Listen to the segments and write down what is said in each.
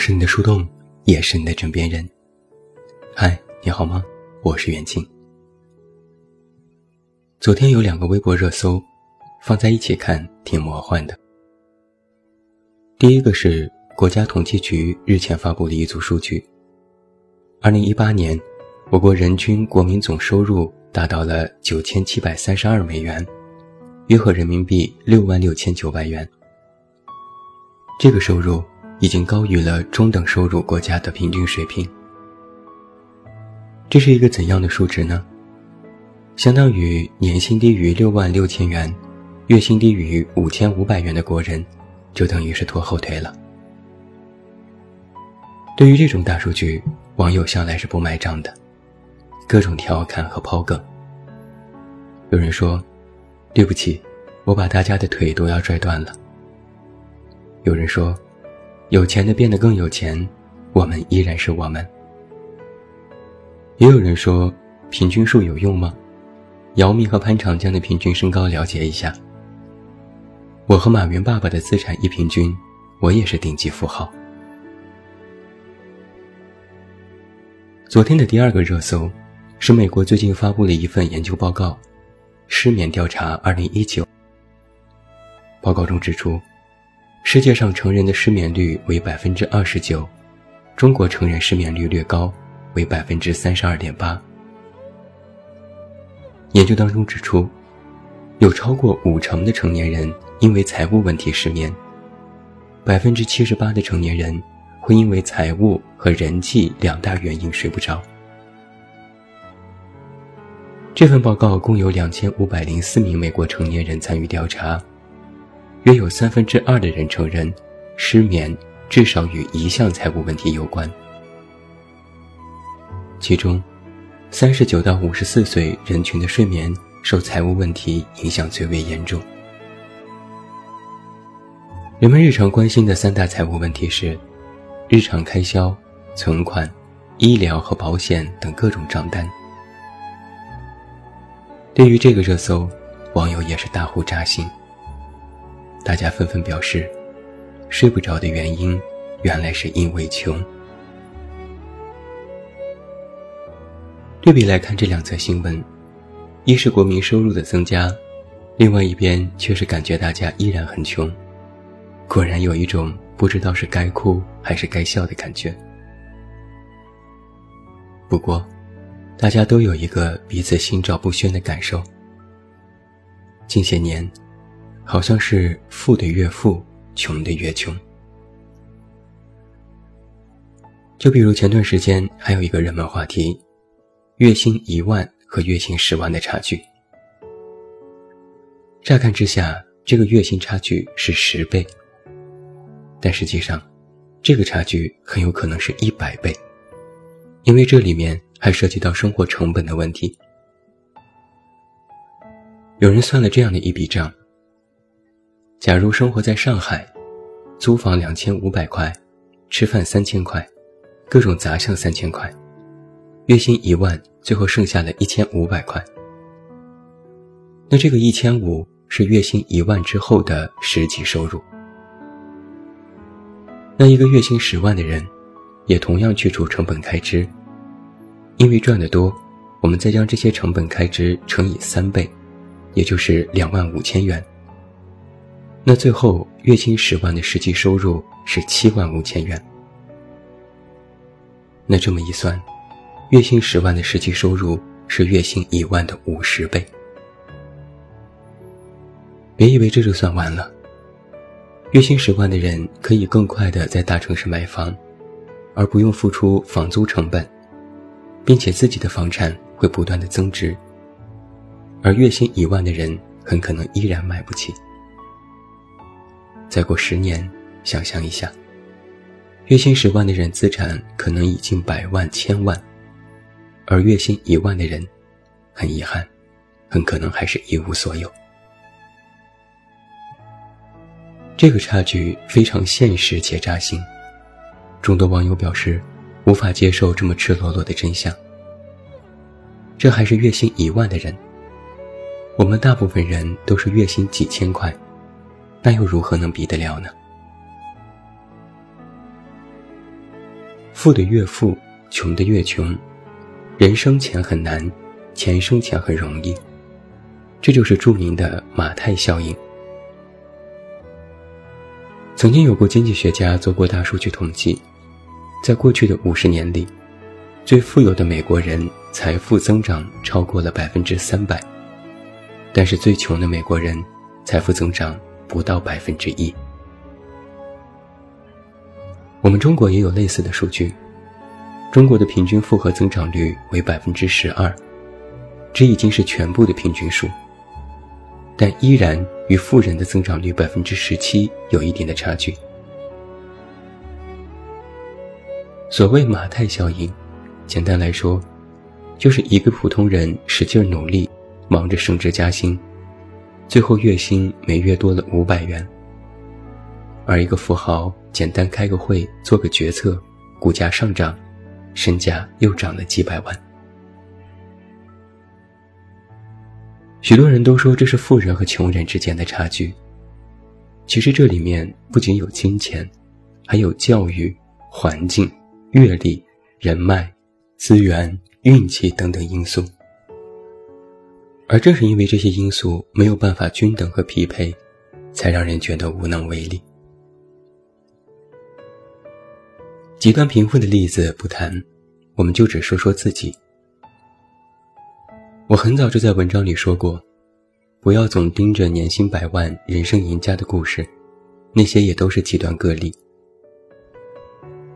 是你的树洞，也是你的枕边人。嗨，你好吗？我是袁静。昨天有两个微博热搜，放在一起看挺魔幻的。第一个是国家统计局日前发布的一组数据：二零一八年，我国人均国民总收入达到了九千七百三十二美元，约合人民币六万六千九百元。这个收入。已经高于了中等收入国家的平均水平。这是一个怎样的数值呢？相当于年薪低于六万六千元，月薪低于五千五百元的国人，就等于是拖后腿了。对于这种大数据，网友向来是不买账的，各种调侃和抛梗。有人说：“对不起，我把大家的腿都要拽断了。”有人说。有钱的变得更有钱，我们依然是我们。也有人说，平均数有用吗？姚明和潘长江的平均身高了解一下。我和马云爸爸的资产一平均，我也是顶级富豪。昨天的第二个热搜，是美国最近发布了一份研究报告，《失眠调查2019》。报告中指出。世界上成人的失眠率为百分之二十九，中国成人失眠率略高，为百分之三十二点八。研究当中指出，有超过五成的成年人因为财务问题失眠，百分之七十八的成年人会因为财务和人际两大原因睡不着。这份报告共有两千五百零四名美国成年人参与调查。约有三分之二的人承认，失眠至少与一项财务问题有关。其中，三十九到五十四岁人群的睡眠受财务问题影响最为严重。人们日常关心的三大财务问题是：日常开销、存款、医疗和保险等各种账单。对于这个热搜，网友也是大呼扎心。大家纷纷表示，睡不着的原因原来是因为穷。对比来看这两则新闻，一是国民收入的增加，另外一边却是感觉大家依然很穷，果然有一种不知道是该哭还是该笑的感觉。不过，大家都有一个彼此心照不宣的感受：近些年。好像是富的越富，穷的越穷。就比如前段时间还有一个热门话题，月薪一万和月薪十万的差距。乍看之下，这个月薪差距是十倍，但实际上，这个差距很有可能是一百倍，因为这里面还涉及到生活成本的问题。有人算了这样的一笔账。假如生活在上海，租房两千五百块，吃饭三千块，各种杂项三千块，月薪一万，最后剩下了一千五百块。那这个一千五是月薪一万之后的实际收入。那一个月薪十万的人，也同样去除成本开支，因为赚得多，我们再将这些成本开支乘以三倍，也就是两万五千元。那最后月薪十万的实际收入是七万五千元。那这么一算，月薪十万的实际收入是月薪一万的五十倍。别以为这就算完了，月薪十万的人可以更快的在大城市买房，而不用付出房租成本，并且自己的房产会不断的增值。而月薪一万的人很可能依然买不起。再过十年，想象一下，月薪十万的人资产可能已经百万、千万，而月薪一万的人，很遗憾，很可能还是一无所有。这个差距非常现实且扎心，众多网友表示无法接受这么赤裸裸的真相。这还是月薪一万的人，我们大部分人都是月薪几千块。那又如何能比得了呢？富的越富，穷的越穷，人生钱很难，钱生钱很容易。这就是著名的马太效应。曾经有过经济学家做过大数据统计，在过去的五十年里，最富有的美国人财富增长超过了百分之三百，但是最穷的美国人财富增长不到百分之一。我们中国也有类似的数据，中国的平均复合增长率为百分之十二，这已经是全部的平均数。但依然与富人的增长率百分之十七有一定的差距。所谓马太效应，简单来说，就是一个普通人使劲努力，忙着升职加薪，最后月薪每月多了五百元；而一个富豪简单开个会，做个决策，股价上涨，身价又涨了几百万。许多人都说这是富人和穷人之间的差距。其实这里面不仅有金钱，还有教育、环境、阅历、人脉、资源、运气等等因素。而正是因为这些因素没有办法均等和匹配，才让人觉得无能为力。极端贫富的例子不谈，我们就只说说自己。我很早就在文章里说过，不要总盯着年薪百万、人生赢家的故事，那些也都是极端个例。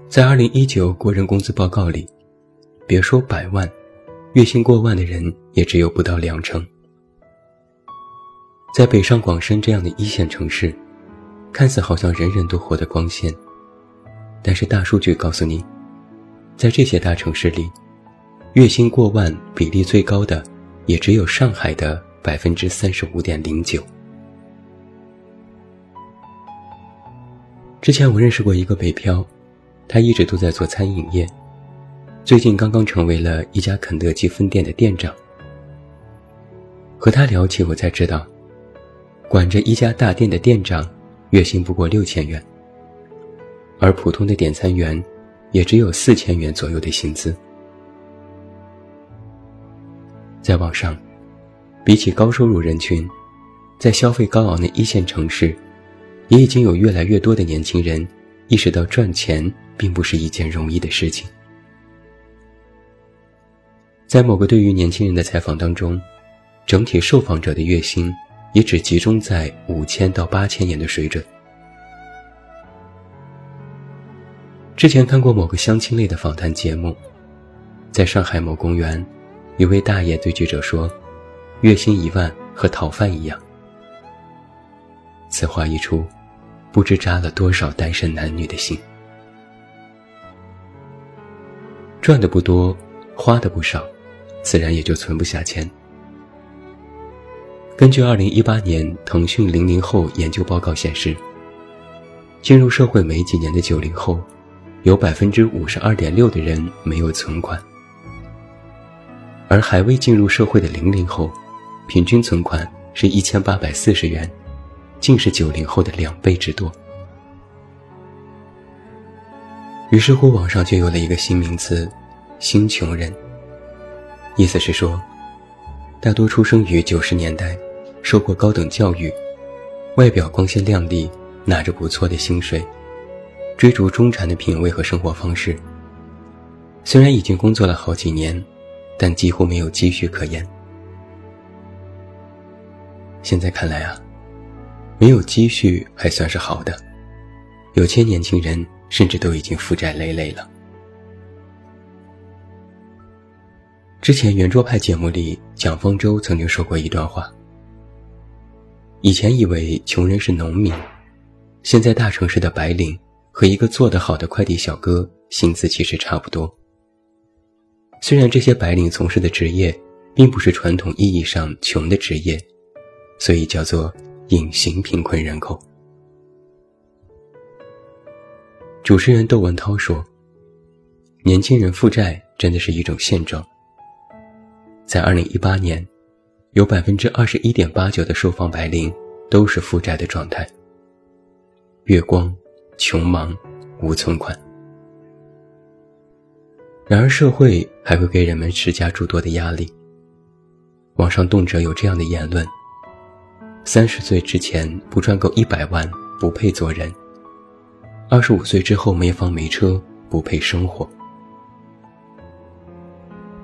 在二零一九国人工资报告里，别说百万，月薪过万的人也只有不到两成。在北上广深这样的一线城市，看似好像人人都活得光鲜，但是大数据告诉你，在这些大城市里，月薪过万比例最高的。也只有上海的百分之三十五点零九。之前我认识过一个北漂，他一直都在做餐饮业，最近刚刚成为了一家肯德基分店的店长。和他聊起，我才知道，管着一家大店的店长，月薪不过六千元，而普通的点餐员，也只有四千元左右的薪资。在网上，比起高收入人群，在消费高昂的一线城市，也已经有越来越多的年轻人意识到赚钱并不是一件容易的事情。在某个对于年轻人的采访当中，整体受访者的月薪也只集中在五千到八千元的水准。之前看过某个相亲类的访谈节目，在上海某公园。一位大爷对记者说：“月薪一万和讨饭一样。”此话一出，不知扎了多少单身男女的心。赚的不多，花的不少，自然也就存不下钱。根据二零一八年腾讯零零后研究报告显示，进入社会没几年的九零后，有百分之五十二点六的人没有存款。而还未进入社会的零零后，平均存款是一千八百四十元，竟是九零后的两倍之多。于是乎，网上就有了一个新名词“新穷人”，意思是说，大多出生于九十年代，受过高等教育，外表光鲜亮丽，拿着不错的薪水，追逐中产的品味和生活方式。虽然已经工作了好几年。但几乎没有积蓄可言。现在看来啊，没有积蓄还算是好的，有些年轻人甚至都已经负债累累了。之前圆桌派节目里，蒋方舟曾经说过一段话：以前以为穷人是农民，现在大城市的白领和一个做得好的快递小哥薪资其实差不多。虽然这些白领从事的职业，并不是传统意义上穷的职业，所以叫做隐形贫困人口。主持人窦文涛说：“年轻人负债真的是一种现状。在二零一八年，有百分之二十一点八九的受访白领都是负债的状态，月光、穷忙、无存款。然而社会还会给人们施加诸多的压力。网上动辄有这样的言论：三十岁之前不赚够一百万不配做人；二十五岁之后没房没车不配生活。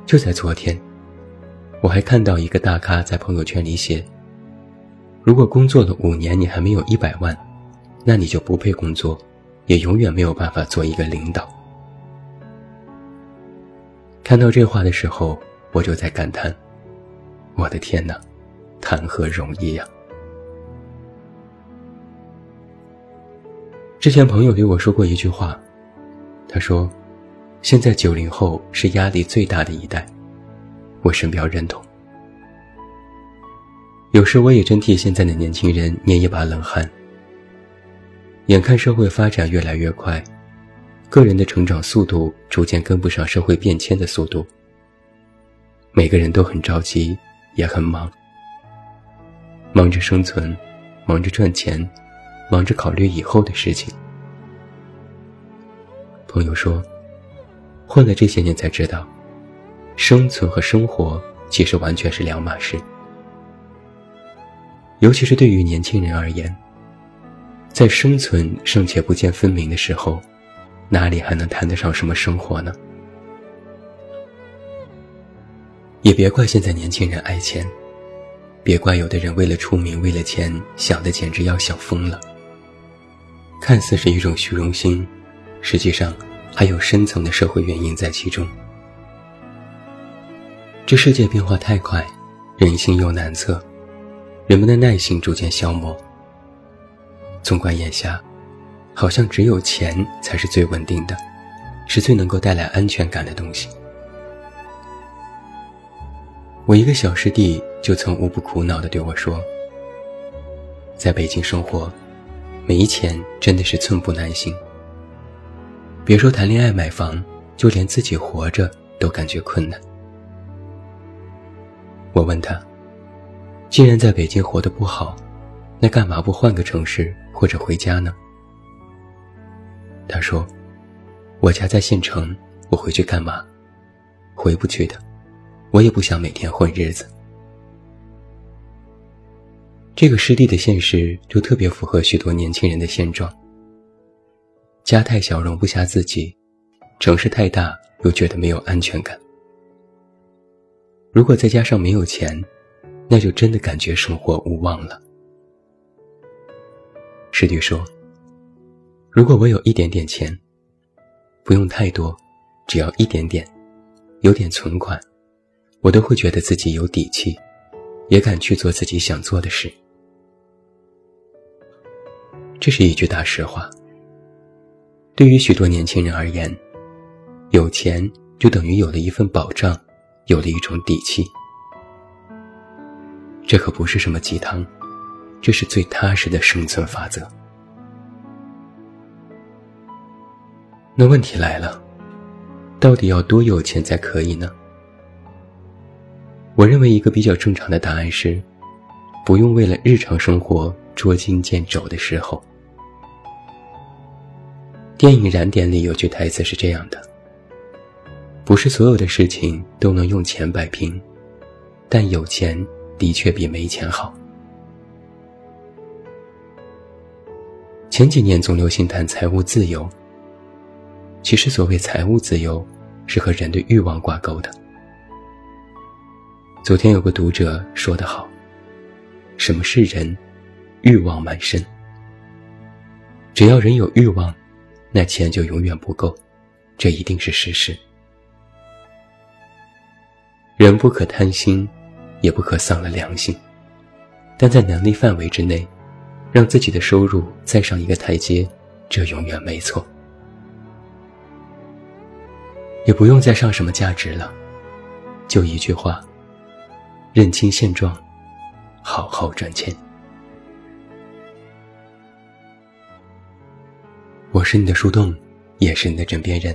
就在昨天，我还看到一个大咖在朋友圈里写：“如果工作了五年你还没有一百万，那你就不配工作，也永远没有办法做一个领导。”看到这话的时候，我就在感叹：“我的天哪，谈何容易呀！”之前朋友对我说过一句话，他说。现在九零后是压力最大的一代，我深表认同。有时我也真替现在的年轻人捏一把冷汗。眼看社会发展越来越快，个人的成长速度逐渐跟不上社会变迁的速度，每个人都很着急，也很忙，忙着生存，忙着赚钱，忙着考虑以后的事情。朋友说。混了这些年才知道，生存和生活其实完全是两码事。尤其是对于年轻人而言，在生存尚且不见分明的时候，哪里还能谈得上什么生活呢？也别怪现在年轻人爱钱，别怪有的人为了出名、为了钱，想的简直要想疯了。看似是一种虚荣心，实际上。还有深层的社会原因在其中。这世界变化太快，人心又难测，人们的耐心逐渐消磨。纵观眼下，好像只有钱才是最稳定的，是最能够带来安全感的东西。我一个小师弟就曾无不苦恼地对我说：“在北京生活，没钱真的是寸步难行。”别说谈恋爱买房，就连自己活着都感觉困难。我问他：“既然在北京活得不好，那干嘛不换个城市或者回家呢？”他说：“我家在县城，我回去干嘛？回不去的，我也不想每天混日子。”这个师弟的现实就特别符合许多年轻人的现状。家太小容不下自己，城市太大又觉得没有安全感。如果再加上没有钱，那就真的感觉生活无望了。师弟说：“如果我有一点点钱，不用太多，只要一点点，有点存款，我都会觉得自己有底气，也敢去做自己想做的事。”这是一句大实话。对于许多年轻人而言，有钱就等于有了一份保障，有了一种底气。这可不是什么鸡汤，这是最踏实的生存法则。那问题来了，到底要多有钱才可以呢？我认为一个比较正常的答案是，不用为了日常生活捉襟见肘的时候。电影《燃点》里有句台词是这样的：“不是所有的事情都能用钱摆平，但有钱的确比没钱好。”前几年总流行谈财务自由，其实所谓财务自由，是和人的欲望挂钩的。昨天有个读者说得好：“什么是人？欲望满身。只要人有欲望。”那钱就永远不够，这一定是事实。人不可贪心，也不可丧了良心，但在能力范围之内，让自己的收入再上一个台阶，这永远没错。也不用再上什么价值了，就一句话：认清现状，好好赚钱。我是你的树洞，也是你的枕边人。